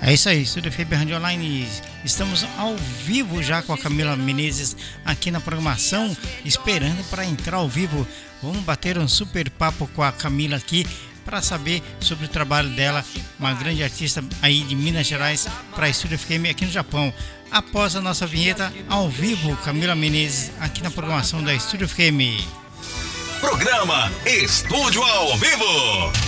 É isso aí, Estúdio FM Rádio Online. Estamos ao vivo já com a Camila Menezes aqui na programação, esperando para entrar ao vivo. Vamos bater um super papo com a Camila aqui para saber sobre o trabalho dela, uma grande artista aí de Minas Gerais para Estúdio FM aqui no Japão. Após a nossa vinheta ao vivo, Camila Menezes aqui na programação da Estúdio FM. Programa Estúdio ao Vivo.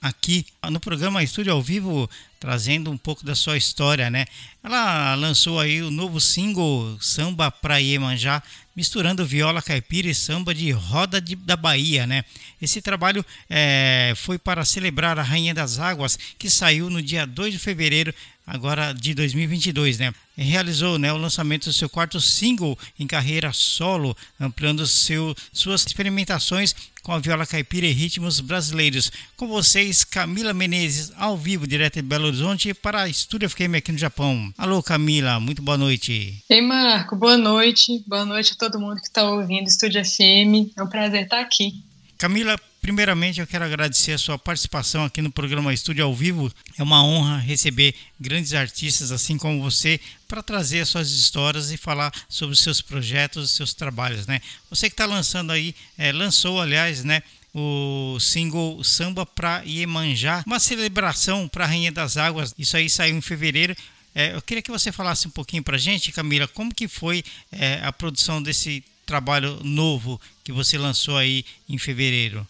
aqui no programa Estúdio ao Vivo, trazendo um pouco da sua história, né? Ela lançou aí o novo single Samba Pra Iemanjá, misturando viola caipira e samba de roda de, da Bahia, né? Esse trabalho é, foi para celebrar a Rainha das Águas, que saiu no dia 2 de fevereiro agora de 2022, né? Realizou né, o lançamento do seu quarto single em carreira solo, ampliando seu, suas experimentações com a viola caipira e ritmos brasileiros. Com vocês, Camila Menezes, ao vivo, direto de Belo Horizonte, para a Estúdio FM aqui no Japão. Alô, Camila, muito boa noite. Ei, Marco, boa noite. Boa noite a todo mundo que está ouvindo Estúdio FM. É um prazer estar aqui. Camila, Primeiramente, eu quero agradecer a sua participação aqui no programa Estúdio ao Vivo. É uma honra receber grandes artistas assim como você para trazer as suas histórias e falar sobre os seus projetos, os seus trabalhos, né? Você que está lançando aí, é, lançou, aliás, né? o single Samba para Iemanjá, uma celebração para a Rainha das Águas. Isso aí saiu em fevereiro. É, eu queria que você falasse um pouquinho para gente, Camila, como que foi é, a produção desse trabalho novo que você lançou aí em fevereiro.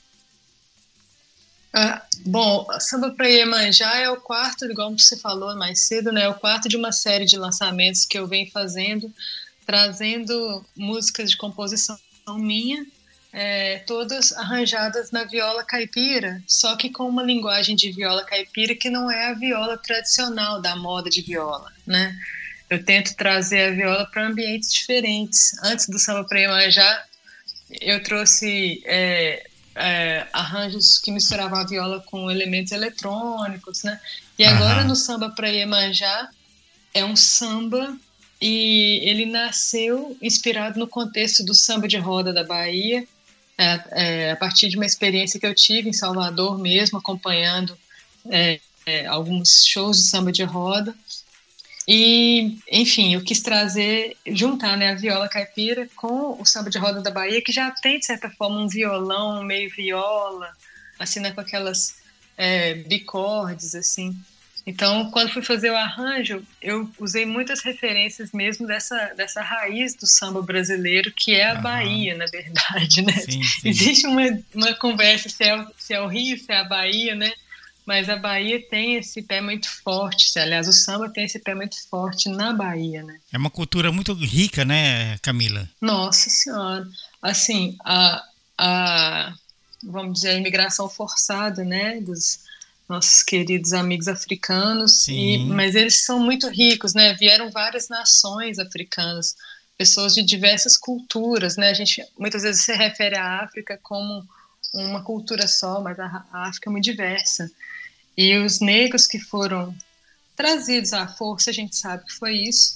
Ah, bom, Samba para Iemanjá é o quarto, igual você falou mais cedo, né? É o quarto de uma série de lançamentos que eu venho fazendo, trazendo músicas de composição minha, é, todas arranjadas na viola caipira, só que com uma linguagem de viola caipira que não é a viola tradicional da moda de viola, né? Eu tento trazer a viola para ambientes diferentes. Antes do Samba para Iemanjá, eu trouxe é, é, arranjos que misturavam a viola com elementos eletrônicos, né? E agora uhum. no samba para Iemanjá é um samba e ele nasceu inspirado no contexto do samba de roda da Bahia, é, é, a partir de uma experiência que eu tive em Salvador mesmo, acompanhando é, é, alguns shows de samba de roda. E, enfim, eu quis trazer, juntar né, a viola caipira com o samba de roda da Bahia, que já tem, de certa forma, um violão meio viola, assim, né, com aquelas é, bicordes, assim. Então, quando fui fazer o arranjo, eu usei muitas referências mesmo dessa, dessa raiz do samba brasileiro, que é a uhum. Bahia, na verdade, né? Sim, sim. Existe uma, uma conversa se é, se é o Rio, se é a Bahia, né? Mas a Bahia tem esse pé muito forte. Aliás, o samba tem esse pé muito forte na Bahia, né? É uma cultura muito rica, né, Camila? Nossa Senhora. Assim, a, a vamos dizer, a imigração forçada, né, dos nossos queridos amigos africanos, e, mas eles são muito ricos, né? Vieram várias nações africanas, pessoas de diversas culturas, né? A gente muitas vezes se refere à África como uma cultura só, mas a África é muito diversa. E os negros que foram trazidos à força, a gente sabe que foi isso,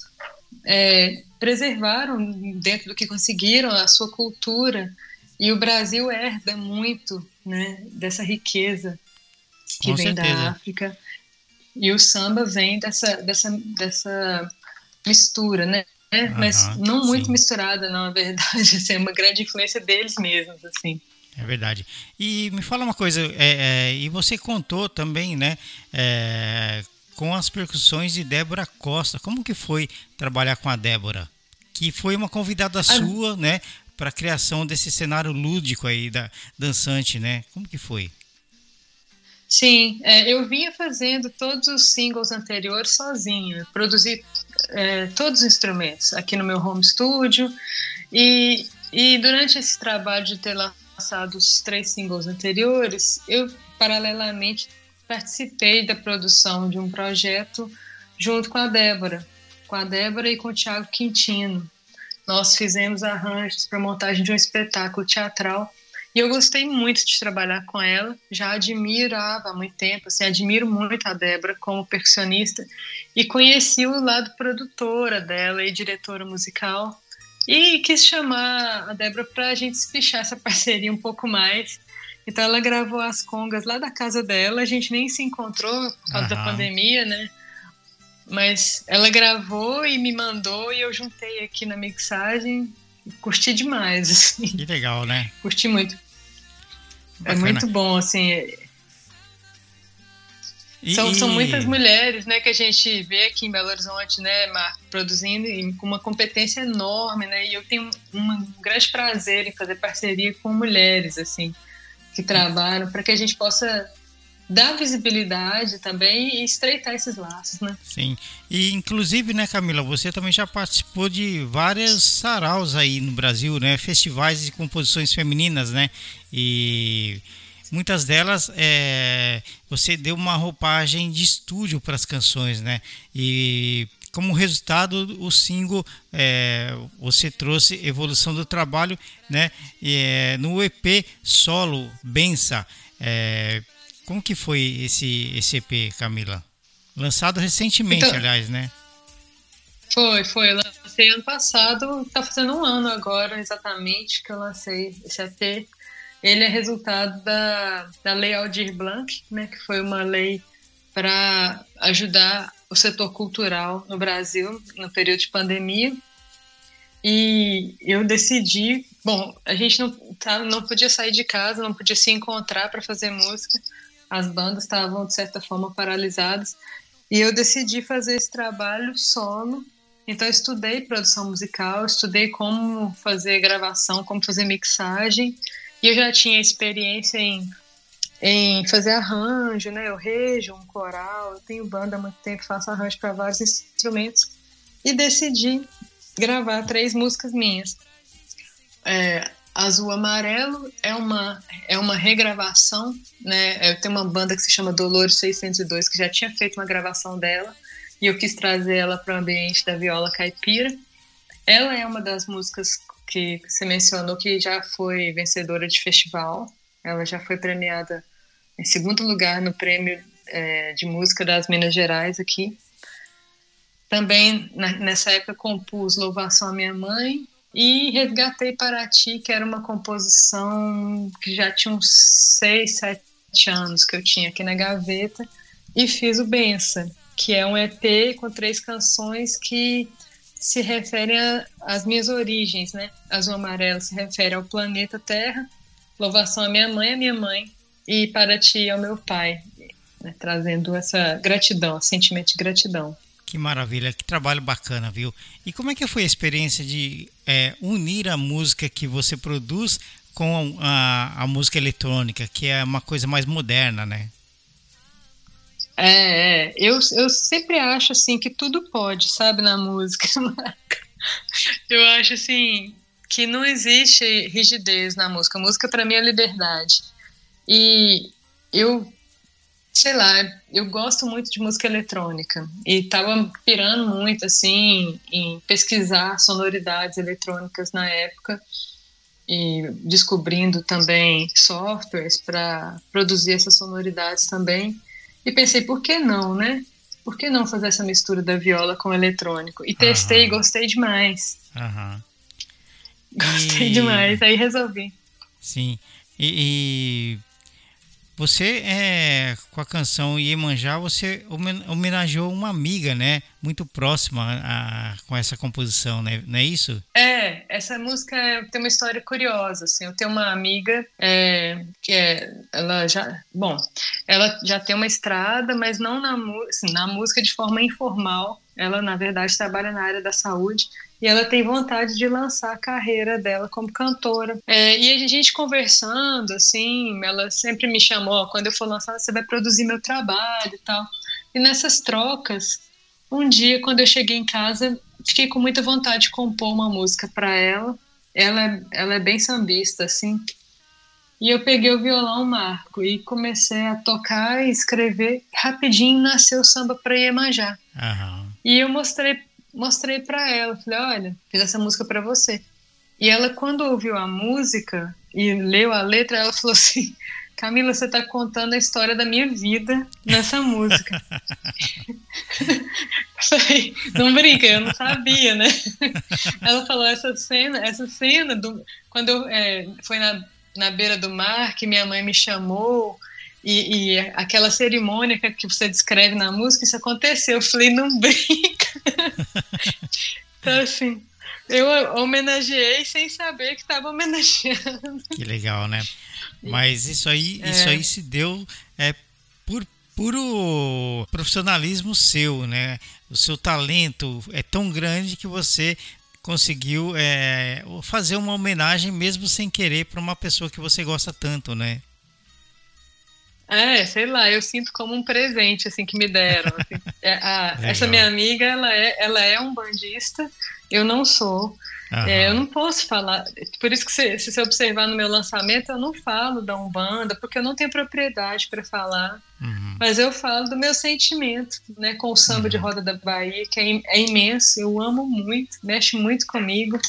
é, preservaram dentro do que conseguiram a sua cultura. E o Brasil herda muito né, dessa riqueza que Com vem certeza. da África. E o samba vem dessa, dessa, dessa mistura, né? Mas não muito sim. misturada, não, na verdade. Assim, é uma grande influência deles mesmos, assim. É verdade. E me fala uma coisa, é, é, e você contou também, né, é, com as percussões de Débora Costa. Como que foi trabalhar com a Débora? Que foi uma convidada sua, né, para a criação desse cenário lúdico aí da dançante, né? Como que foi? Sim, é, eu vinha fazendo todos os singles anteriores sozinha, produzi é, todos os instrumentos aqui no meu home studio e, e durante esse trabalho de ter lançado lançados três singles anteriores, eu paralelamente participei da produção de um projeto junto com a Débora, com a Débora e com o Thiago Quintino. nós fizemos arranjos para montagem de um espetáculo teatral e eu gostei muito de trabalhar com ela, já admirava há muito tempo, assim, admiro muito a Débora como percussionista e conheci o lado produtora dela e diretora musical e quis chamar a Débora para a gente espichar essa parceria um pouco mais. Então ela gravou as congas lá da casa dela, a gente nem se encontrou por causa da pandemia, né? Mas ela gravou e me mandou e eu juntei aqui na mixagem. Curti demais. Assim. Que legal, né? Curti muito. É Bacana. É muito bom, assim. E... São, são muitas mulheres, né, que a gente vê aqui em Belo Horizonte, né, Marco, produzindo e com uma competência enorme, né, e eu tenho um grande prazer em fazer parceria com mulheres, assim, que trabalham para que a gente possa dar visibilidade também e estreitar esses laços, né? Sim. E inclusive, né, Camila, você também já participou de várias saraus aí no Brasil, né? Festivais de composições femininas, né? E muitas delas é, você deu uma roupagem de estúdio para as canções, né? E como resultado, o single é, você trouxe evolução do trabalho, né? E, é, no EP solo Bença. É, como que foi esse, esse EP, Camila? Lançado recentemente, então, aliás, né? Foi, foi. Lancei ano passado, tá fazendo um ano agora exatamente que eu lancei esse EP. Ele é resultado da, da Lei Aldir Blanc, né, que foi uma lei para ajudar o setor cultural no Brasil no período de pandemia. E eu decidi, bom, a gente não, tá, não podia sair de casa, não podia se encontrar para fazer música as bandas estavam, de certa forma, paralisadas. E eu decidi fazer esse trabalho solo. Então, estudei produção musical, estudei como fazer gravação, como fazer mixagem. E eu já tinha experiência em, em fazer arranjo, né? Eu rejo um coral, eu tenho banda há muito tempo, faço arranjo para vários instrumentos. E decidi gravar três músicas minhas. É, Azul Amarelo é uma, é uma regravação, né? Eu tenho uma banda que se chama Dolores 602, que já tinha feito uma gravação dela, e eu quis trazer ela para o ambiente da viola caipira. Ela é uma das músicas que você mencionou que já foi vencedora de festival. Ela já foi premiada em segundo lugar no prêmio é, de música das Minas Gerais aqui. Também na, nessa época compus Louvação à Minha Mãe e Resgatei para Ti, que era uma composição que já tinha uns seis, sete anos que eu tinha aqui na gaveta, e fiz o Bença, que é um EP com três canções que se referem às minhas origens, né? Azul Amarelo se refere ao planeta Terra, Louvação à minha mãe, a minha mãe, e Para Ti ao meu pai, né? trazendo essa gratidão, sentimento de gratidão. Que maravilha, que trabalho bacana, viu? E como é que foi a experiência de é, unir a música que você produz com a, a, música eletrônica, que é uma coisa mais moderna, né? É, é, eu, eu sempre acho assim que tudo pode, sabe, na música. eu acho assim que não existe rigidez na música. A música para mim é liberdade. E eu sei lá, eu gosto muito de música eletrônica e tava pirando muito assim em pesquisar sonoridades eletrônicas na época e descobrindo também softwares para produzir essas sonoridades também. E pensei, por que não, né? Por que não fazer essa mistura da viola com o eletrônico? E testei e gostei demais. Aham. Gostei e... demais, aí resolvi. Sim. E, e você, é, com a canção Iemanjá, você homenageou uma amiga, né? Muito próxima a, a, com essa composição, né? Não é isso? É, essa música tem uma história curiosa, assim. Eu tenho uma amiga é, que é, ela já, bom, ela já tem uma estrada, mas não na, assim, na música de forma informal. Ela, na verdade, trabalha na área da saúde e ela tem vontade de lançar a carreira dela como cantora. É, e a gente conversando, assim, ela sempre me chamou, quando eu for lançar, você vai produzir meu trabalho e tal. E nessas trocas, um dia, quando eu cheguei em casa, fiquei com muita vontade de compor uma música para ela. Ela é, ela é bem sambista, assim. E eu peguei o violão Marco e comecei a tocar e escrever. Rapidinho nasceu o samba para Iemanjá. Uhum. E eu mostrei mostrei para ela, falei, olha, fiz essa música para você. E ela, quando ouviu a música e leu a letra, ela falou assim, Camila, você está contando a história da minha vida nessa música. falei, não brinca, eu não sabia, né? Ela falou essa cena, essa cena do quando eu é, foi na, na beira do mar que minha mãe me chamou e, e, aquela cerimônia que você descreve na música, isso aconteceu. Eu falei, não brinca. então, assim, eu homenageei sem saber que estava homenageando. Que legal, né? Mas isso aí, é. isso aí se deu é, por puro profissionalismo seu, né? O seu talento é tão grande que você conseguiu é, fazer uma homenagem mesmo sem querer para uma pessoa que você gosta tanto, né? É, sei lá, eu sinto como um presente assim que me deram. Assim. É, a, essa minha amiga, ela é, ela é um bandista, eu não sou. É, eu não posso falar. Por isso que se, se você observar no meu lançamento, eu não falo da Umbanda, porque eu não tenho propriedade para falar. Uhum. Mas eu falo do meu sentimento, né, com o samba uhum. de roda da Bahia, que é, é imenso. Eu amo muito, mexe muito comigo.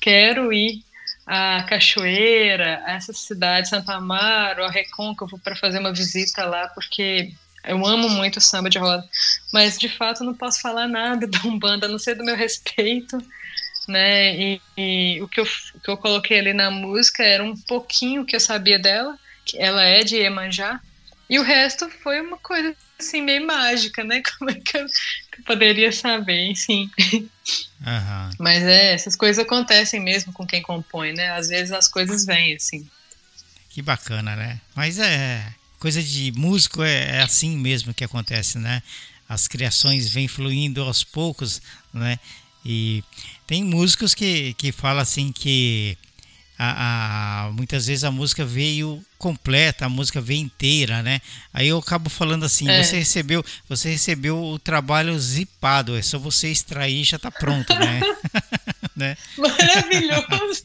Quero ir a Cachoeira, essa cidade, Santa Amaro, a Recôncavo, para fazer uma visita lá, porque eu amo muito o samba de roda. Mas, de fato, não posso falar nada da Umbanda, a não ser do meu respeito, né? E, e o, que eu, o que eu coloquei ali na música era um pouquinho que eu sabia dela, que ela é de Iemanjá, e o resto foi uma coisa assim meio mágica, né? Como é que eu, que eu poderia saber, enfim. Uhum. Mas é, essas coisas acontecem mesmo com quem compõe, né? Às vezes as coisas vêm assim. Que bacana, né? Mas é coisa de músico é, é assim mesmo que acontece, né? As criações vêm fluindo aos poucos, né? E tem músicos que, que falam assim que a, a, muitas vezes a música veio completa, a música veio inteira, né? Aí eu acabo falando assim, é. você recebeu, você recebeu o trabalho zipado, é só você extrair e já tá pronto, né? né? Maravilhoso.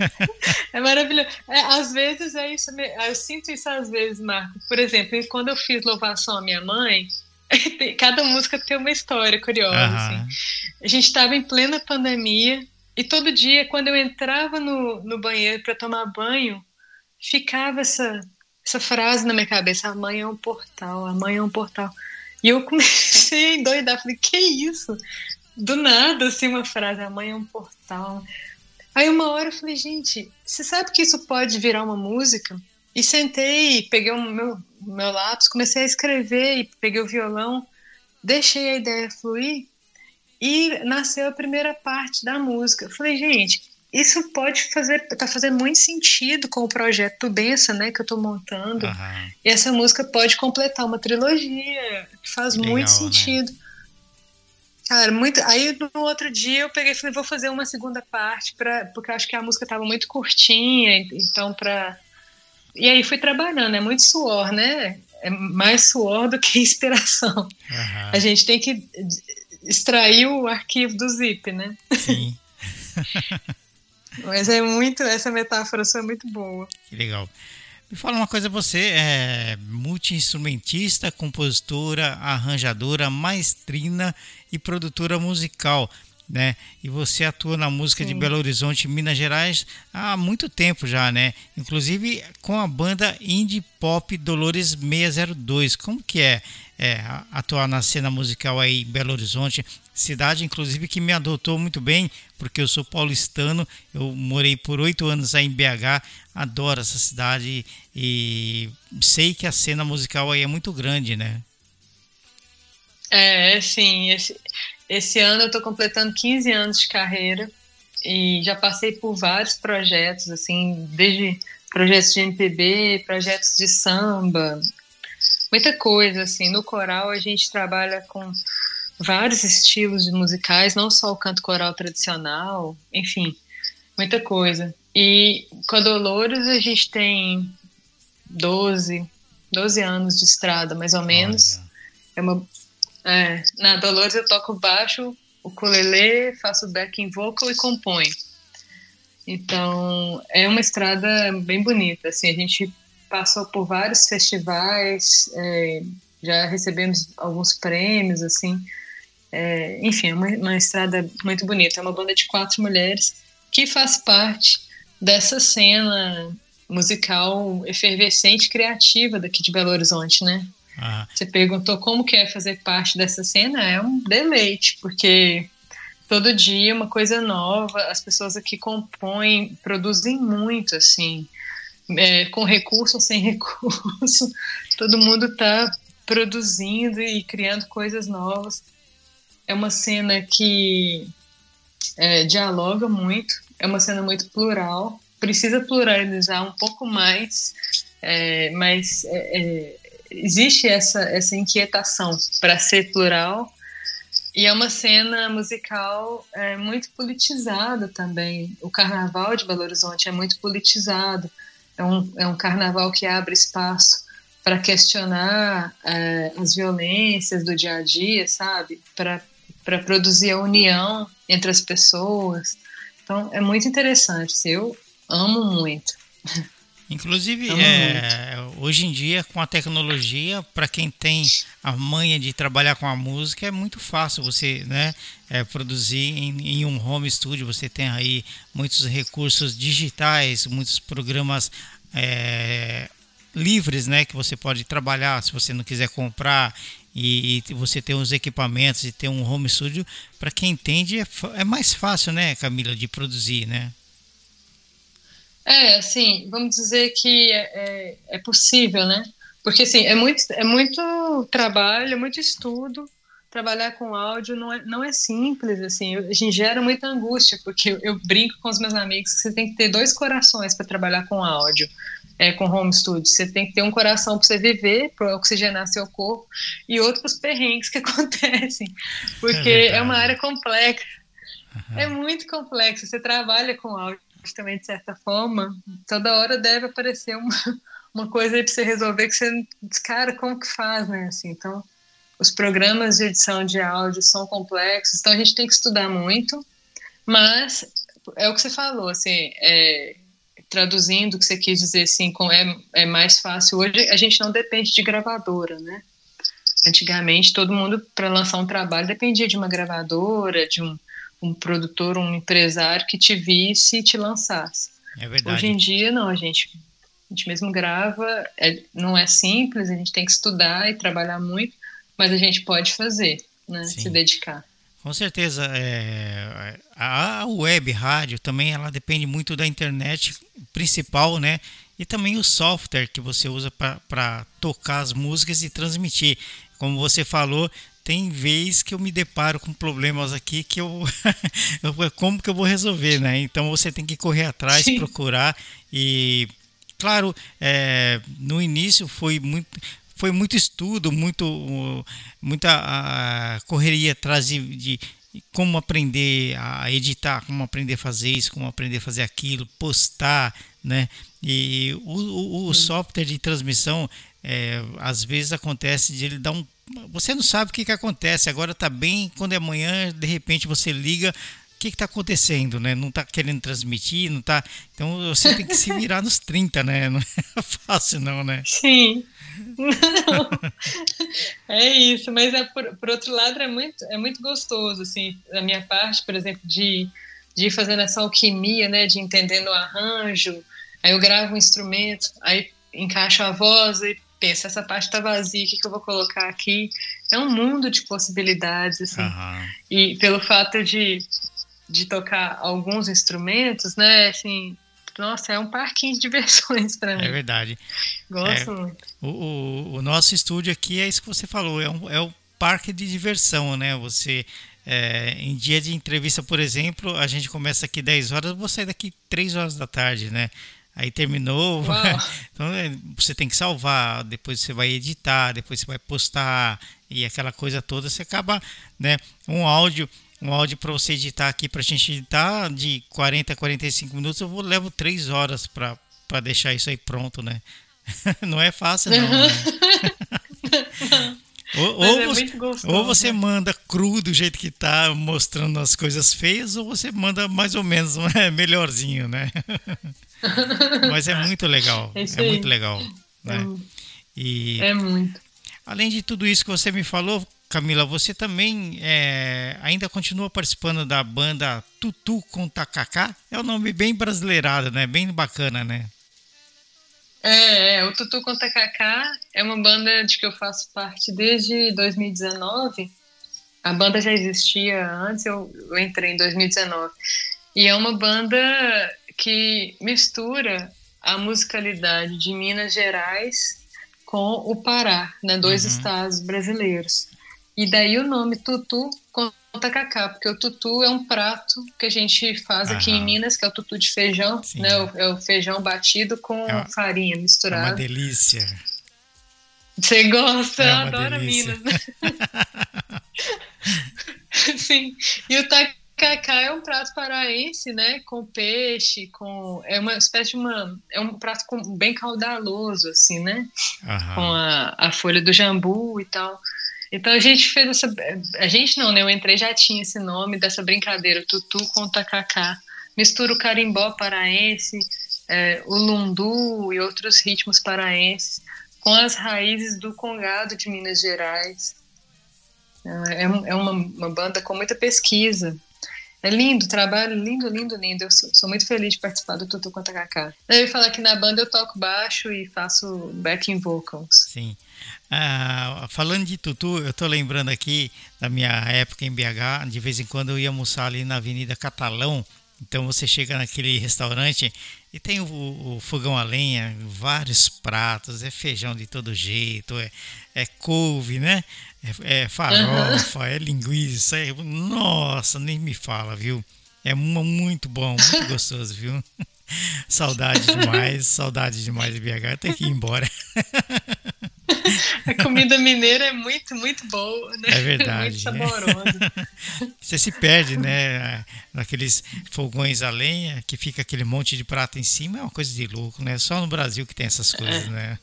é maravilhoso. É, às vezes é isso, eu sinto isso às vezes, Marco. Por exemplo, quando eu fiz louvação à minha mãe, cada música tem uma história curiosa. Assim. A gente estava em plena pandemia, e todo dia, quando eu entrava no, no banheiro para tomar banho, ficava essa, essa frase na minha cabeça: a mãe é um portal, a mãe é um portal. E eu comecei a endoidar, falei: que isso? Do nada, assim, uma frase: a mãe é um portal. Aí uma hora eu falei: gente, você sabe que isso pode virar uma música? E sentei, peguei o meu, meu lápis, comecei a escrever e peguei o violão, deixei a ideia fluir e nasceu a primeira parte da música. Eu falei, gente, isso pode fazer, tá fazendo muito sentido com o projeto Bença, né, que eu tô montando. Uhum. E essa música pode completar uma trilogia. Faz Legal, muito né? sentido. Né? Cara, muito. Aí no outro dia eu peguei e falei, vou fazer uma segunda parte, pra, porque eu acho que a música tava muito curtinha, então para E aí fui trabalhando, é muito suor, né? É mais suor do que inspiração. Uhum. A gente tem que extrair o arquivo do zip, né? Sim. Mas é muito, essa metáfora sua é muito boa. Que legal. Me fala uma coisa, você é multi-instrumentista, compositora, arranjadora, maestrina e produtora musical né? E você atua na música Sim. de Belo Horizonte, Minas Gerais, há muito tempo já, né? Inclusive com a banda indie pop Dolores 602. Como que é, é atuar na cena musical aí em Belo Horizonte? Cidade, inclusive, que me adotou muito bem, porque eu sou paulistano, eu morei por oito anos aí em BH, adoro essa cidade e sei que a cena musical aí é muito grande, né? É, sim. Esse, esse ano eu estou completando 15 anos de carreira e já passei por vários projetos, assim, desde projetos de MPB, projetos de samba, muita coisa, assim. No coral a gente trabalha com vários estilos de musicais, não só o canto coral tradicional, enfim, muita coisa. E com a Dolores a gente tem 12, 12 anos de estrada, mais ou menos. Olha. É uma é, na Dolores eu toco baixo, o ukulele, faço backing vocal e componho. Então, é uma estrada bem bonita, assim, a gente passou por vários festivais, é, já recebemos alguns prêmios, assim, É, enfim, é uma, uma estrada muito bonita. É uma banda de quatro mulheres que faz parte dessa cena musical efervescente criativa daqui de Belo Horizonte, né? Você perguntou como que é fazer parte dessa cena, é um deleite, porque todo dia uma coisa nova, as pessoas aqui compõem, produzem muito, assim, é, com recurso sem recurso, todo mundo está produzindo e criando coisas novas. É uma cena que é, dialoga muito, é uma cena muito plural, precisa pluralizar um pouco mais, é, mas é, é, existe essa, essa inquietação para ser plural. E é uma cena musical é, muito politizada também. O carnaval de Belo Horizonte é muito politizado. É um, é um carnaval que abre espaço para questionar é, as violências do dia a dia, sabe? Para produzir a união entre as pessoas. Então, é muito interessante. Eu amo muito. Inclusive, é, hoje em dia, com a tecnologia, para quem tem a manha de trabalhar com a música, é muito fácil você né, é, produzir em, em, um home studio. Você tem aí muitos recursos digitais, muitos programas é, livres né, que você pode trabalhar se você não quiser comprar. E, e você ter os equipamentos e ter um home studio, para quem entende, é, é mais fácil, né, Camila, de produzir, né? É, assim, vamos dizer que é, é, é possível, né? Porque, assim, é muito, é muito trabalho, é muito estudo. Trabalhar com áudio não é, não é simples, assim. A gente gera muita angústia, porque eu, eu brinco com os meus amigos que você tem que ter dois corações para trabalhar com áudio. É, com home studio. Você tem que ter um coração para você viver, para oxigenar seu corpo, e outro para os perrengues que acontecem, porque é, é uma área complexa. Uhum. É muito complexo. Você trabalha com áudio também, de certa forma, toda hora deve aparecer uma, uma coisa aí para você resolver que você diz, cara, como que faz, né? Assim, então, os programas de edição de áudio são complexos, então a gente tem que estudar muito, mas é o que você falou, assim, é, traduzindo o que você quis dizer, assim, com, é, é mais fácil. Hoje a gente não depende de gravadora, né? Antigamente, todo mundo, para lançar um trabalho, dependia de uma gravadora, de um um produtor, um empresário que te visse e te lançasse. É verdade. Hoje em dia, não, a gente, a gente mesmo grava, é, não é simples, a gente tem que estudar e trabalhar muito, mas a gente pode fazer, né? Sim. Se dedicar. Com certeza, é, a web rádio também ela depende muito da internet principal, né? E também o software que você usa para tocar as músicas e transmitir. Como você falou, tem vez que eu me deparo com problemas aqui que eu, como que eu vou resolver, né? Então você tem que correr atrás, Sim. procurar e claro, é, no início foi muito foi muito estudo, muito muita correria atrás de, de como aprender a editar, como aprender a fazer isso, como aprender a fazer aquilo, postar, né? E o, o, o software de transmissão, é, às vezes acontece de ele dar um você não sabe o que, que acontece. Agora está bem, quando é amanhã, de repente você liga, o que está acontecendo, né? Não está querendo transmitir, não está. Então você tem que se virar nos 30, né? Não é fácil, não, né? Sim. Não. É isso, mas é por, por outro lado é muito, é muito gostoso, assim, da minha parte, por exemplo, de, de ir fazendo essa alquimia, né? De entendendo o arranjo. Aí eu gravo um instrumento, aí encaixo a voz e pensa, essa parte está vazia, o que, que, eu vou colocar aqui? É um mundo de possibilidades, assim. Uhum. E pelo fato de, de tocar alguns instrumentos, né, assim, nossa, é um parquinho de diversões para mim. É verdade. Gosto é, muito. O, o, o, nosso estúdio aqui é isso que você falou, é um, é um parque de diversão, né? Você é, em dia de entrevista, por exemplo, a gente começa aqui 10 horas, vou sair daqui 3 horas da tarde, né? Aí terminou, então é, você tem que salvar, depois você vai editar, depois você vai postar e aquela coisa toda, você acaba, né, um áudio, um áudio para você editar aqui para a gente editar de 40 a 45 minutos, eu vou levo 3 horas para para deixar isso aí pronto, né? não é fácil não. Né? Ou, ou, é você, ou, você, né? manda cru do jeito que tá, mostrando as coisas feias, ou você manda mais ou menos né, melhorzinho, né? Mas é muito legal. É, é muito legal. Né? É, e, é muito. Além de tudo isso que você me falou, Camila, você também é, ainda continua participando da banda Tutu com Tacacá? É um nome bem brasileirado, né? Bem bacana, né? É, é, o Tutu com Tacacá é uma banda de que eu faço parte desde 2019. A banda já existia antes, eu, eu entrei em 2019. E é uma banda que mistura a musicalidade de Minas Gerais com o Pará, né, dois uhum. estados brasileiros. E daí o nome Tutu tacacá, porque o tutu é um prato que a gente faz aqui em Minas, que é o tutu de feijão, Sim. né? O, é o feijão batido com é uma, farinha misturada. É uma delícia. Você gosta? É eu adoro delícia. Minas. Sim. E o tacacá é um prato paraense, né? Com peixe, com é uma espécie de uma é um prato com, bem caudaloso, assim, né? Com a, a folha do jambu e tal. Então a gente fez essa. A gente não, né? Eu entrei já tinha esse nome dessa brincadeira, tutu com tacacá. Mistura o carimbó paraense, é, o lundu e outros ritmos paraenses com as raízes do congado de Minas Gerais. É, é uma, uma banda com muita pesquisa. É lindo, trabalho lindo, lindo, lindo. Eu sou, sou muito feliz de participar do Tutu com Tacacá. Eu ia falar que na banda eu toco baixo e faço backing vocals. Sim. Ah, falando de tutu, eu tô lembrando aqui da minha época em BH, de vez em quando eu ia almoçar ali na Avenida Catalão. Então você chega naquele restaurante e tem o, o, fogão a lenha, vários pratos, é feijão de todo jeito, é, é couve, né? É, é farofa, uhum. é linguiça, é, nossa, nem me fala, viu? É muito bom, muito gostoso, viu? saudade demais, saudade demais de BH, tem que ir embora. A comida mineira é muito, muito boa, né? É verdade. muito saborosa. Você se perde, né? Naqueles fogões a lenha, que fica aquele monte de prato em cima, é uma coisa de louco, né? Só no Brasil que tem essas coisas, é. né?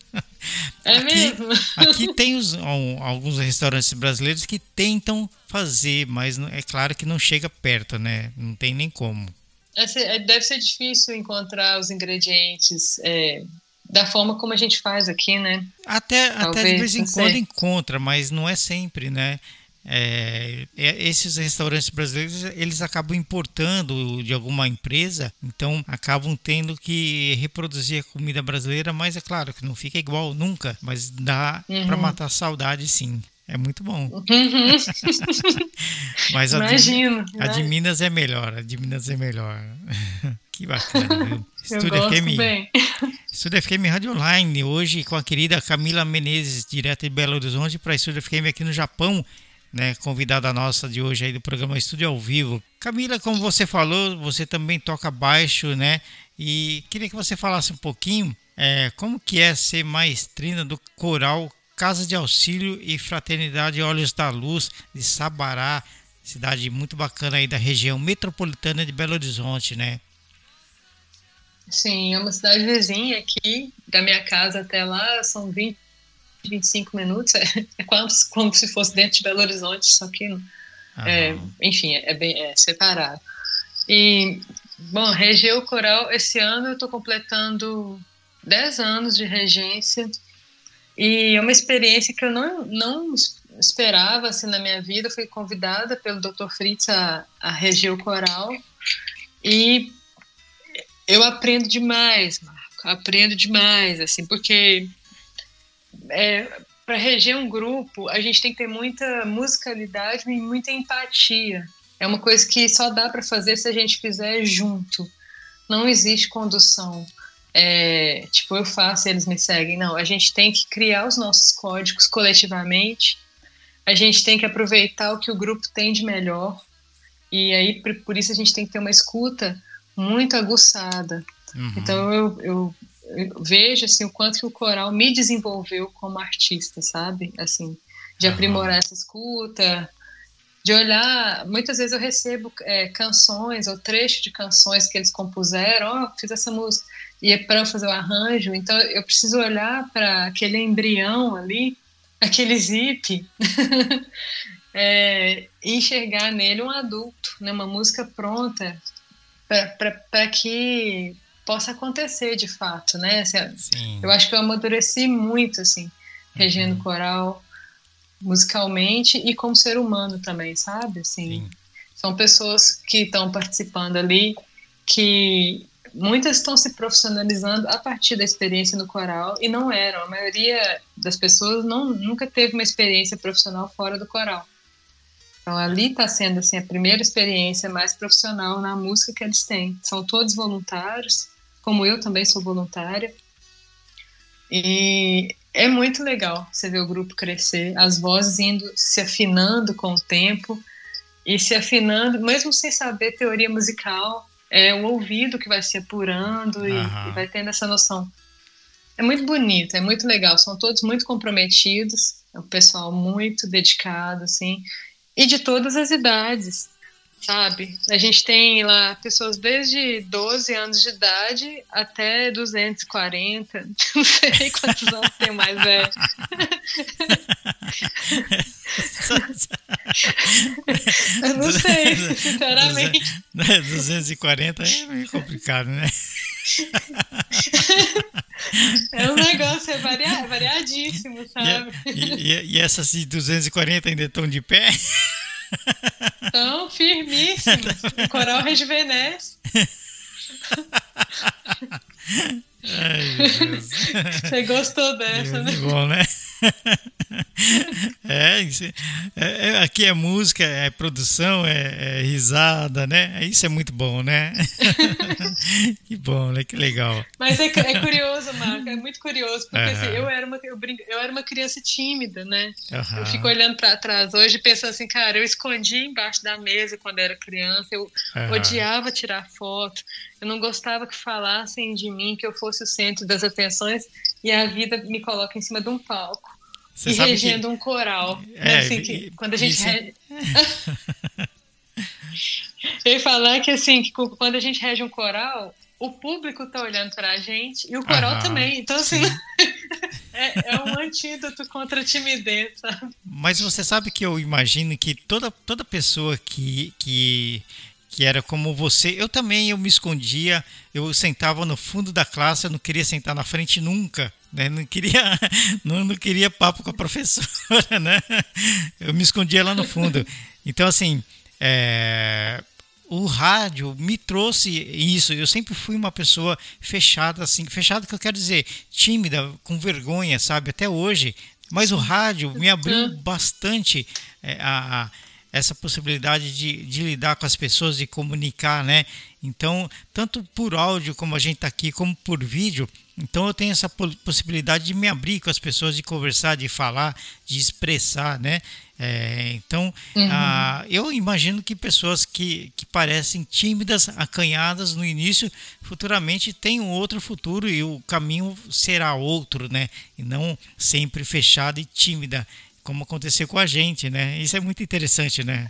É aqui, mesmo? Aqui tem os, alguns restaurantes brasileiros que tentam fazer, mas é claro que não chega perto, né? Não tem nem como. É, deve ser difícil encontrar os ingredientes é, da forma como a gente faz aqui, né? Até, Talvez, até de vez em quando sei. encontra, mas não é sempre, né? É, é, esses restaurantes brasileiros eles acabam importando de alguma empresa, então acabam tendo que reproduzir a comida brasileira, mas é claro que não fica igual nunca, mas dá uhum. para matar a saudade sim. É muito bom. Uhum. mas a, imagino, de, a de Minas é melhor, a de Minas é melhor. que bacana, Estúdio FM. Bem. Estúdio FM Rádio Online, hoje com a querida Camila Menezes, direto de Belo Horizonte, para Estúdio FM aqui no Japão, né? Convidada nossa de hoje aí do programa Estúdio ao Vivo. Camila, como você falou, você também toca baixo, né? E queria que você falasse um pouquinho é, como que é ser maestrina do coral Casa de Auxílio e Fraternidade Olhos da Luz de Sabará, cidade muito bacana aí da região metropolitana de Belo Horizonte, né? Sim, é uma cidade vizinha aqui, da minha casa até lá, são 20, 25 minutos, é, é como, como se fosse dentro de Belo Horizonte, só que, é, enfim, é bem é separado. E, bom, reger o coral, esse ano eu estou completando 10 anos de regência, e é uma experiência que eu não, não esperava assim, na minha vida. Eu fui convidada pelo Dr. Fritz a, a reger o coral, e eu aprendo demais, Marco, aprendo demais, assim, porque é, para reger um grupo, a gente tem que ter muita musicalidade e muita empatia. É uma coisa que só dá para fazer se a gente fizer junto. Não existe condução. É, tipo, eu faço e eles me seguem. Não, a gente tem que criar os nossos códigos coletivamente. A gente tem que aproveitar o que o grupo tem de melhor. E aí, por isso, a gente tem que ter uma escuta muito aguçada. Uhum. Então eu, eu, eu, vejo assim o quanto que o coral me desenvolveu como artista, sabe? Assim, de uhum. aprimorar essa escuta, de olhar. Muitas vezes eu recebo é, canções ou trechos de canções que eles compuseram. Ó, oh, fiz essa música e é para fazer o arranjo. Então eu preciso olhar para aquele embrião ali, aquele zip. é, enxergar nele um adulto, né, uma música pronta, para que possa acontecer de fato, né? Assim, eu acho que eu amadureci muito, assim, regendo uhum. coral. musicalmente e como ser humano também, sabe? Assim, Sim. São pessoas que estão participando ali, que muitas estão se profissionalizando a partir da experiência no coral e não eram. A maioria das pessoas não, nunca teve uma experiência profissional fora do coral. Então ali está sendo assim a primeira experiência mais profissional na música que eles têm. São todos voluntários, como eu também sou voluntária. E é muito legal você ver o grupo crescer, as vozes indo se afinando com o tempo e se afinando, mesmo sem saber teoria musical, é o ouvido que vai se apurando e, e vai tendo essa noção. É muito bonito, é muito legal, são todos muito comprometidos, é um pessoal muito dedicado, assim, e de todas as idades sabe? A gente tem lá pessoas desde 12 anos de idade até 240. Não sei quantos anos tem mais velho. Eu não sei, sinceramente. 240 é meio complicado, né? É um negócio é variadíssimo, sabe? E, e, e essas de 240 ainda estão de pé? Estão firmíssimos. O coral rejuvenesce. Ai, Você gostou dessa, né? Bom, né? É, é, é, aqui é música, é produção, é, é, risada, né? Isso é muito bom, né? que bom, né? Que legal. Mas é, é curioso, Marco, é muito curioso, porque uhum. assim, eu, era uma, eu, brinco, eu era uma criança tímida, né? Uhum. Eu fico olhando para trás hoje pensando assim, cara, eu escondia embaixo da mesa quando era criança, eu uhum. odiava tirar foto, eu não gostava que falassem de mim, que eu fosse o centro das atenções, e a vida me coloca em cima de um palco. Você e regendo que... um coral. É, assim, que, quando a gente. Isso... Rege... Eu ia falar que assim, que quando a gente rege um coral, o público tá olhando pra gente e o coral Aham, também. Então, assim, é, é, um antídoto contra a timidez, sabe? Mas você sabe que eu imagino que toda, toda pessoa que, que que era como você. Eu também eu me escondia, eu sentava no fundo da classe, eu não queria sentar na frente nunca, né? Não queria, não, não queria papo com a professora, né? Eu me escondia lá no fundo. Então assim, é, o rádio me trouxe isso. Eu sempre fui uma pessoa fechada, assim, fechada que eu quero dizer, tímida, com vergonha, sabe? Até hoje. Mas o rádio me abriu bastante é, a, essa possibilidade de, de lidar com as pessoas, de comunicar, né? Então, tanto por áudio como a gente está aqui, como por vídeo, então eu tenho essa possibilidade de me abrir com as pessoas, de conversar, de falar, de expressar, né? É, então, uhum. ah, eu imagino que pessoas que, que parecem tímidas, acanhadas no início, futuramente têm um outro futuro e o caminho será outro, né? E não sempre fechada e tímida como aconteceu com a gente, né? Isso é muito interessante, né?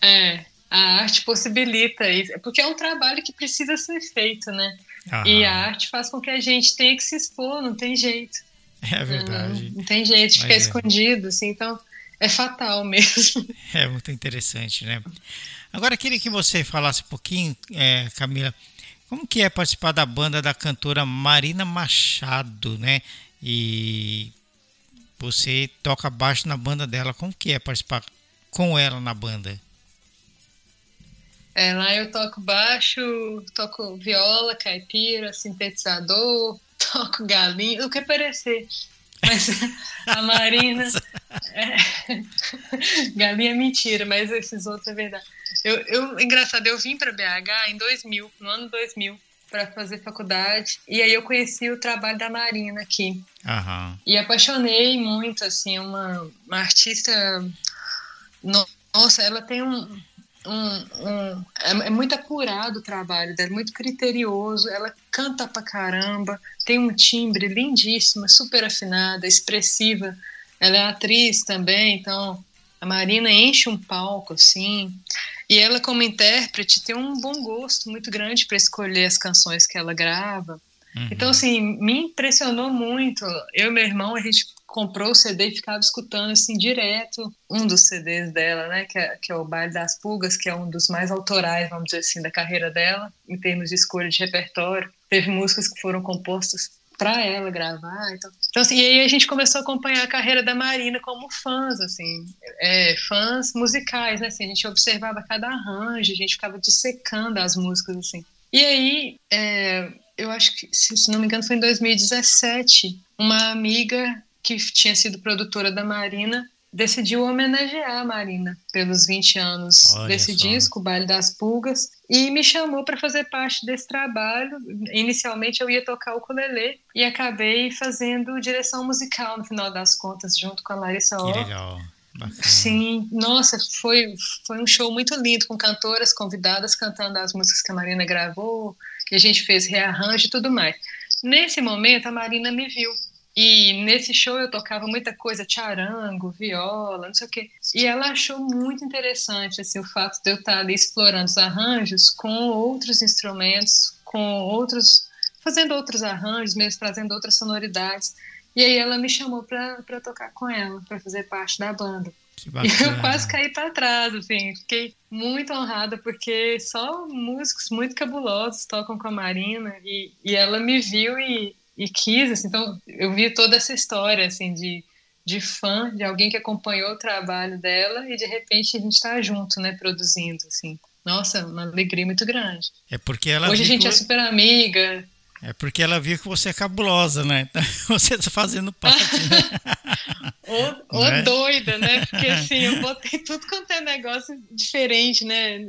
É, a arte possibilita isso, porque é um trabalho que precisa ser feito, né? Aham. E a arte faz com que a gente tenha que se expor, não tem jeito. É verdade. Não, não tem jeito de ficar é. escondido, assim, então é fatal mesmo. É muito interessante, né? Agora, queria que você falasse um pouquinho, é, Camila, como que é participar da banda da cantora Marina Machado, né? E você toca baixo na banda dela. Como que é participar com ela na banda? É, lá eu toco baixo, toco viola, caipira, sintetizador, toco galinha, o que parecer. Mas a Marina. É, galinha é mentira, mas esses outros é verdade. Eu, eu, engraçado, eu vim para BH em 2000, no ano 2000 para fazer faculdade. E aí eu conheci o trabalho da Marina aqui. Uhum. E apaixonei muito, assim, uma, uma artista. Nossa, ela tem um. um, um é, é, muito apurado o trabalho dela, muito criterioso. Ela canta pra caramba, tem um timbre lindíssimo, super afinada, expressiva. Ela é atriz também, então a Marina enche um palco, assim. E ela, como intérprete, tem um bom gosto muito grande para escolher as canções que ela grava. Uhum. Então, assim, me impressionou muito. Eu e meu irmão, a gente comprou o CD e ficava escutando, assim, direto um dos CDs dela, né? Que é, que é o Baile das Pulgas, que é um dos mais autorais, vamos dizer assim, da carreira dela, em termos de escolha de repertório. Teve músicas que foram compostas para ela gravar. Então, então assim, e aí a gente começou a acompanhar a carreira da Marina como fãs, assim, é, fãs musicais, né? Assim, a gente observava cada arranjo, a gente ficava dissecando as músicas, assim. E aí, é, eu acho que, se não me engano, foi em 2017, uma amiga que tinha sido produtora da Marina decidiu homenagear a Marina pelos 20 anos Olha desse só. disco, o Baile das Pulgas, e me chamou para fazer parte desse trabalho. Inicialmente eu ia tocar o ukulele e acabei fazendo direção musical no final das contas, junto com a Larissa Que legal. Bacana. Sim, nossa, foi, foi um show muito lindo, com cantoras convidadas cantando as músicas que a Marina gravou, e a gente fez rearranjo e tudo mais. Nesse momento, a Marina me viu e nesse show eu tocava muita coisa, charango, viola, não sei o quê. E ela achou muito interessante assim, o fato de eu estar ali explorando os arranjos com outros instrumentos, com outros. fazendo outros arranjos, mesmo trazendo outras sonoridades. E aí ela me chamou para tocar com ela, para fazer parte da banda. E eu quase caí para trás, assim, fiquei muito honrada porque só músicos muito cabulosos tocam com a Marina e, e ela me viu e, e quis, assim, então eu vi toda essa história, assim, de, de fã, de alguém que acompanhou o trabalho dela e de repente a gente está junto, né, produzindo, assim. Nossa, uma alegria muito grande. É porque ela Hoje a gente é super amiga. É porque ela viu que você é cabulosa, né? Você está fazendo parte, né? Ô, ô né? doida, né? Porque assim, eu botei tudo quanto é negócio diferente, né?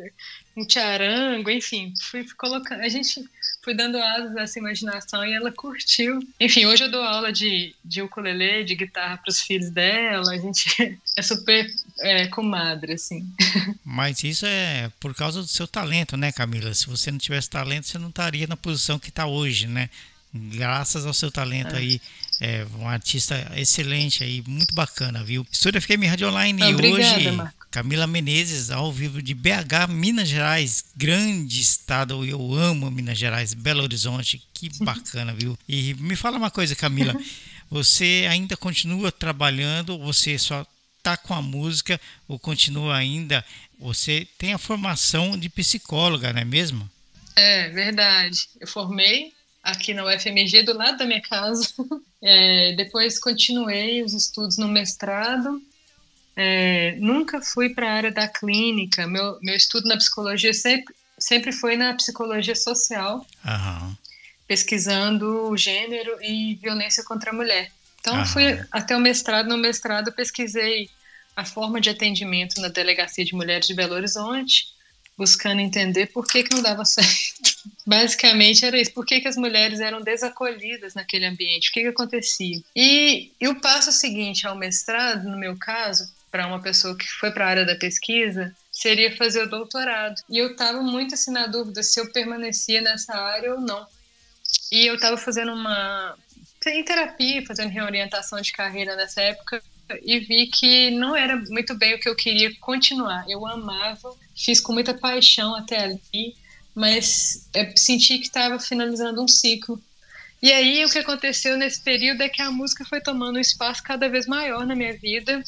Um charango, enfim, fui colocando. A gente fui dando asas a essa imaginação e ela curtiu. Enfim, hoje eu dou aula de, de ukulele, de guitarra para os filhos dela, a gente é super é, comadre, assim. Mas isso é por causa do seu talento, né, Camila? Se você não tivesse talento, você não estaria na posição que está hoje, né? Graças ao seu talento é. aí, é um artista excelente aí, muito bacana, viu? Estúdio FM Rádio Online Obrigada, hoje. Camila Menezes, ao vivo de BH, Minas Gerais, grande estado, eu amo Minas Gerais, Belo Horizonte, que bacana, viu? E me fala uma coisa, Camila, você ainda continua trabalhando, você só tá com a música ou continua ainda, você tem a formação de psicóloga, não é mesmo? É, verdade. Eu formei aqui na UFMG, do lado da minha casa. É, depois continuei os estudos no mestrado é, nunca fui para a área da clínica. Meu, meu estudo na psicologia sempre, sempre foi na psicologia social, uhum. pesquisando gênero e violência contra a mulher. Então, uhum. fui até o mestrado. No mestrado, pesquisei a forma de atendimento na Delegacia de Mulheres de Belo Horizonte, buscando entender por que, que não dava certo. Basicamente era isso, por que, que as mulheres eram desacolhidas naquele ambiente, o que, que acontecia. E, e o passo seguinte ao mestrado, no meu caso, para uma pessoa que foi para a área da pesquisa seria fazer o doutorado. E eu estava muito assim na dúvida se eu permanecia nessa área ou não. E eu estava fazendo uma em terapia, fazendo reorientação de carreira nessa época e vi que não era muito bem o que eu queria continuar. Eu amava, fiz com muita paixão até ali, mas senti que estava finalizando um ciclo. E aí o que aconteceu nesse período é que a música foi tomando um espaço cada vez maior na minha vida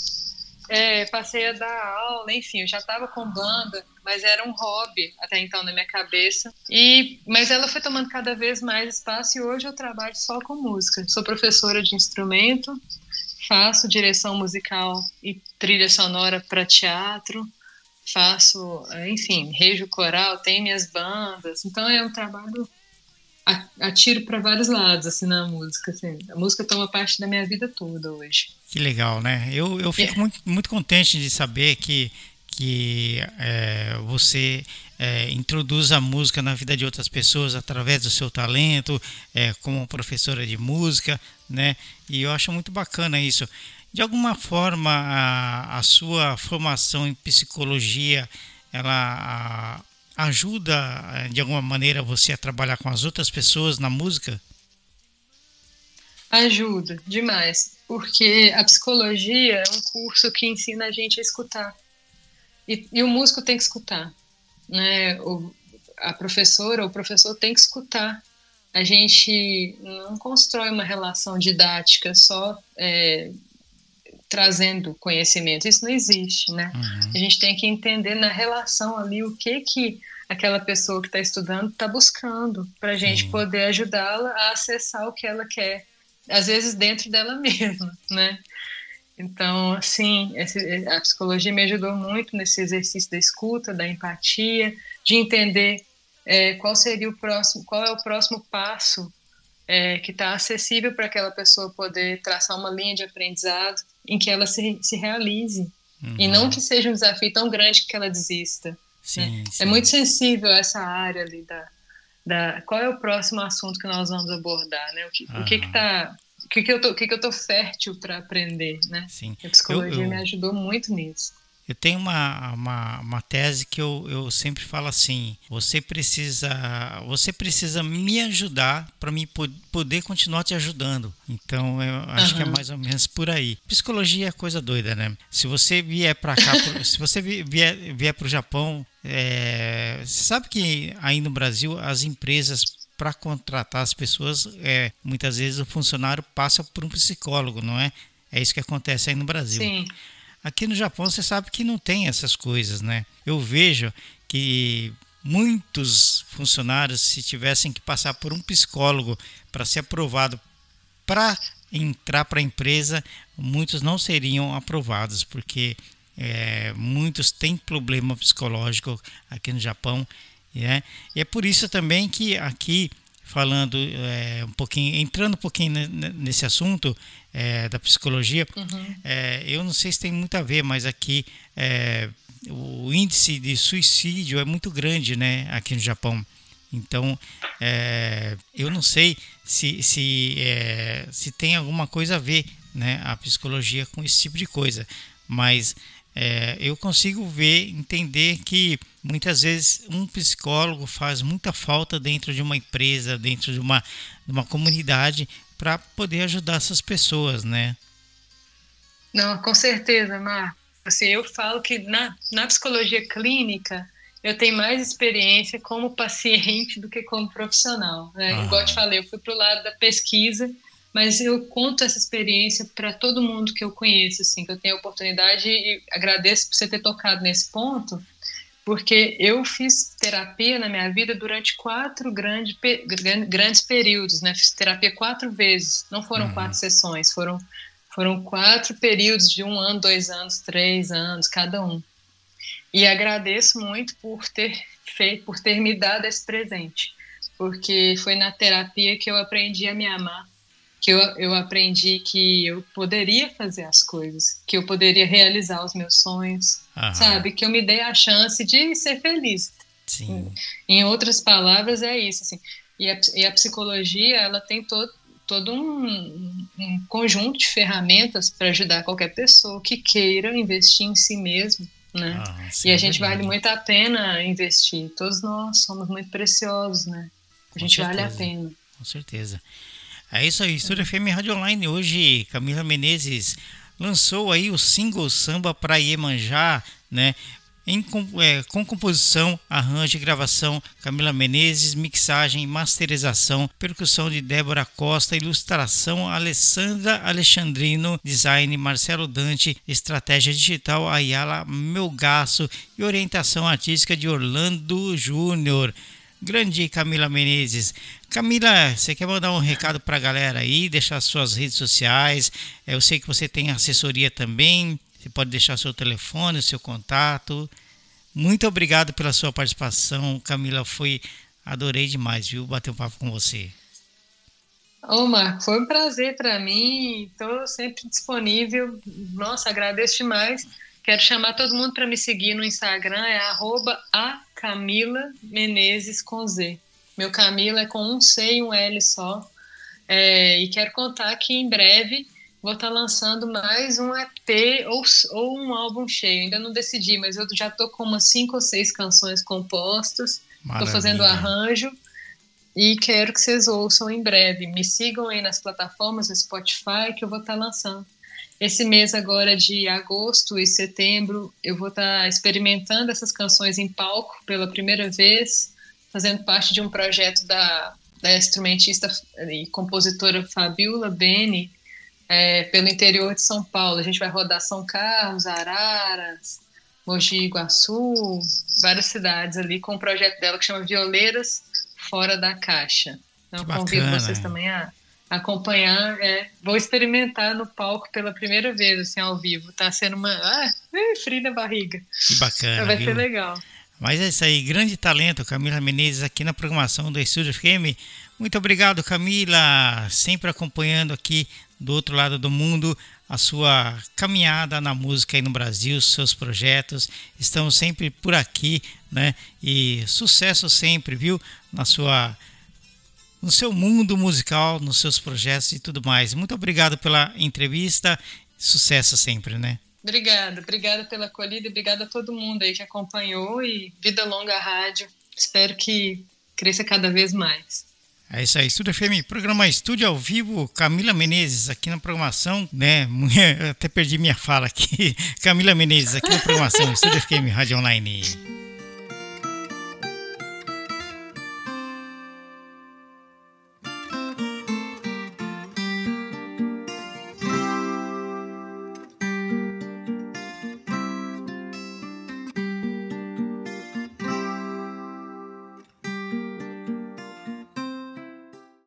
é, passei a dar aula, enfim, eu já estava com banda, mas era um hobby até então na minha cabeça. E, mas ela foi tomando cada vez mais espaço e hoje eu trabalho só com música. Sou professora de instrumento, faço direção musical e trilha sonora para teatro, faço, enfim, rejo coral, tenho minhas bandas. Então é um trabalho atiro para vários lados assim na música assim. a música toma parte da minha vida toda hoje que legal né eu, eu fico é. muito, muito contente de saber que que é, você é, introduz a música na vida de outras pessoas através do seu talento é, como professora de música né e eu acho muito bacana isso de alguma forma a, a sua formação em psicologia ela a, ajuda eh, de alguma maneira você a trabalhar com as outras pessoas na música? Ajuda demais, porque a psicologia é um curso que ensina a gente a escutar. E, e o músico tem que escutar, né? O, a professora ou o professor tem que escutar. A gente não constrói uma relação didática só é, trazendo conhecimento. Isso não existe, né? Uhum. A gente tem que entender na relação ali o que que aquela pessoa que está estudando está buscando, para a gente poder ajudá-la a acessar o que ela quer, às vezes dentro dela mesma, né? Então, sim, esse, a psicologia me ajudou muito nesse exercício da escuta, da empatia, de entender é, qual seria o próximo, qual é o próximo passo é, que está acessível para aquela pessoa poder traçar uma linha de aprendizado em que ela se, se realize uhum. e não que seja um desafio tão grande que ela desista. Sim, né? sim. É muito sensível essa área ali da, da qual é o próximo assunto que nós vamos abordar, né? O que, uhum. o que está o que, que eu tô, que, que eu tô fértil para aprender, né? Sim. A psicologia eu, eu, me ajudou muito nisso. Eu tenho uma, uma, uma, tese que eu, eu sempre falo assim: você precisa você precisa me ajudar para me poder continuar te ajudando. Então eu acho uhum. que é mais ou menos por aí. Psicologia é coisa doida, né? Se você vier para cá, se você vier, vier para o Japão, é, você sabe que aí no Brasil as empresas para contratar as pessoas, é, muitas vezes o funcionário passa por um psicólogo, não é? É isso que acontece aí no Brasil. Sim. Aqui no Japão você sabe que não tem essas coisas, né? Eu vejo que muitos funcionários, se tivessem que passar por um psicólogo para ser aprovado para entrar para a empresa, muitos não seriam aprovados, porque é, muitos têm problema psicológico aqui no Japão né? E é por isso também que aqui, falando é, um pouquinho, entrando um pouquinho nesse assunto é, da psicologia, uhum. é, eu não sei se tem muito a ver, mas aqui é, o índice de suicídio é muito grande né, aqui no Japão. Então, é, eu não sei se, se, é, se tem alguma coisa a ver né, a psicologia com esse tipo de coisa, mas é, eu consigo ver, entender que muitas vezes um psicólogo faz muita falta dentro de uma empresa, dentro de uma, de uma comunidade, para poder ajudar essas pessoas, né? Não, com certeza, Marco. Assim, eu falo que na, na psicologia clínica eu tenho mais experiência como paciente do que como profissional. Né? Ah. Igual eu te falei, eu fui para o lado da pesquisa mas eu conto essa experiência para todo mundo que eu conheço, assim, que eu tenho a oportunidade e agradeço por você ter tocado nesse ponto, porque eu fiz terapia na minha vida durante quatro grande, grandes períodos, né? Fiz terapia quatro vezes, não foram uhum. quatro sessões, foram, foram quatro períodos de um ano, dois anos, três anos, cada um. E agradeço muito por ter feito, por ter me dado esse presente, porque foi na terapia que eu aprendi a me amar que eu, eu aprendi que eu poderia fazer as coisas, que eu poderia realizar os meus sonhos, Aham. sabe? Que eu me dei a chance de ser feliz. Sim. Em outras palavras, é isso. Assim. E, a, e a psicologia, ela tem todo, todo um, um conjunto de ferramentas para ajudar qualquer pessoa que queira investir em si mesmo. Né? Ah, sim, e a gente é vale muito a pena investir. Todos nós somos muito preciosos, né? A gente vale a pena. Com certeza. É isso aí, Estúdio FM Rádio Online. Hoje, Camila Menezes lançou aí o single Samba para Iemanjá, né? Em, é, com composição, arranjo e gravação, Camila Menezes, mixagem, masterização, percussão de Débora Costa, ilustração, Alessandra Alexandrino, design, Marcelo Dante, estratégia digital, Ayala Melgaço e orientação artística de Orlando Júnior. Grande Camila Menezes. Camila, você quer mandar um recado para a galera aí, deixar suas redes sociais? Eu sei que você tem assessoria também. Você pode deixar seu telefone, seu contato. Muito obrigado pela sua participação, Camila. Foi adorei demais, viu? Bater um papo com você. Ô, Marco, foi um prazer para mim. Estou sempre disponível. Nossa, agradeço demais. Quero chamar todo mundo para me seguir no Instagram, é arroba a Camila Menezes com Z. Meu Camila é com um C e um L só. É, e quero contar que em breve vou estar tá lançando mais um EP ou, ou um álbum cheio. Ainda não decidi, mas eu já estou com umas cinco ou seis canções compostas. Estou fazendo arranjo e quero que vocês ouçam em breve. Me sigam aí nas plataformas do Spotify que eu vou estar tá lançando. Esse mês agora de agosto e setembro, eu vou estar tá experimentando essas canções em palco pela primeira vez, fazendo parte de um projeto da, da instrumentista e compositora Fabiola Beni, é, pelo interior de São Paulo. A gente vai rodar São Carlos, Araras, Mogi Guaçu, várias cidades ali, com o um projeto dela que chama Violeiras Fora da Caixa. Então, convido vocês também a acompanhar. É, vou experimentar no palco pela primeira vez, assim, ao vivo. Tá sendo uma. Ah, frio na barriga. Que bacana. Vai viu? ser legal. Mas é isso aí, grande talento, Camila Menezes, aqui na programação do Estúdio FM. Muito obrigado, Camila, sempre acompanhando aqui do outro lado do mundo a sua caminhada na música aí no Brasil, seus projetos. Estamos sempre por aqui, né? E sucesso sempre, viu? Na sua no seu mundo musical, nos seus projetos e tudo mais. Muito obrigado pela entrevista. Sucesso sempre, né? Obrigada, obrigada pela acolhida, obrigada a todo mundo aí que acompanhou e vida longa à rádio. Espero que cresça cada vez mais. É isso aí, Estúdio FM, programa Estúdio ao Vivo, Camila Menezes aqui na programação, né? Eu até perdi minha fala aqui. Camila Menezes aqui na programação, Estúdio FM Rádio Online.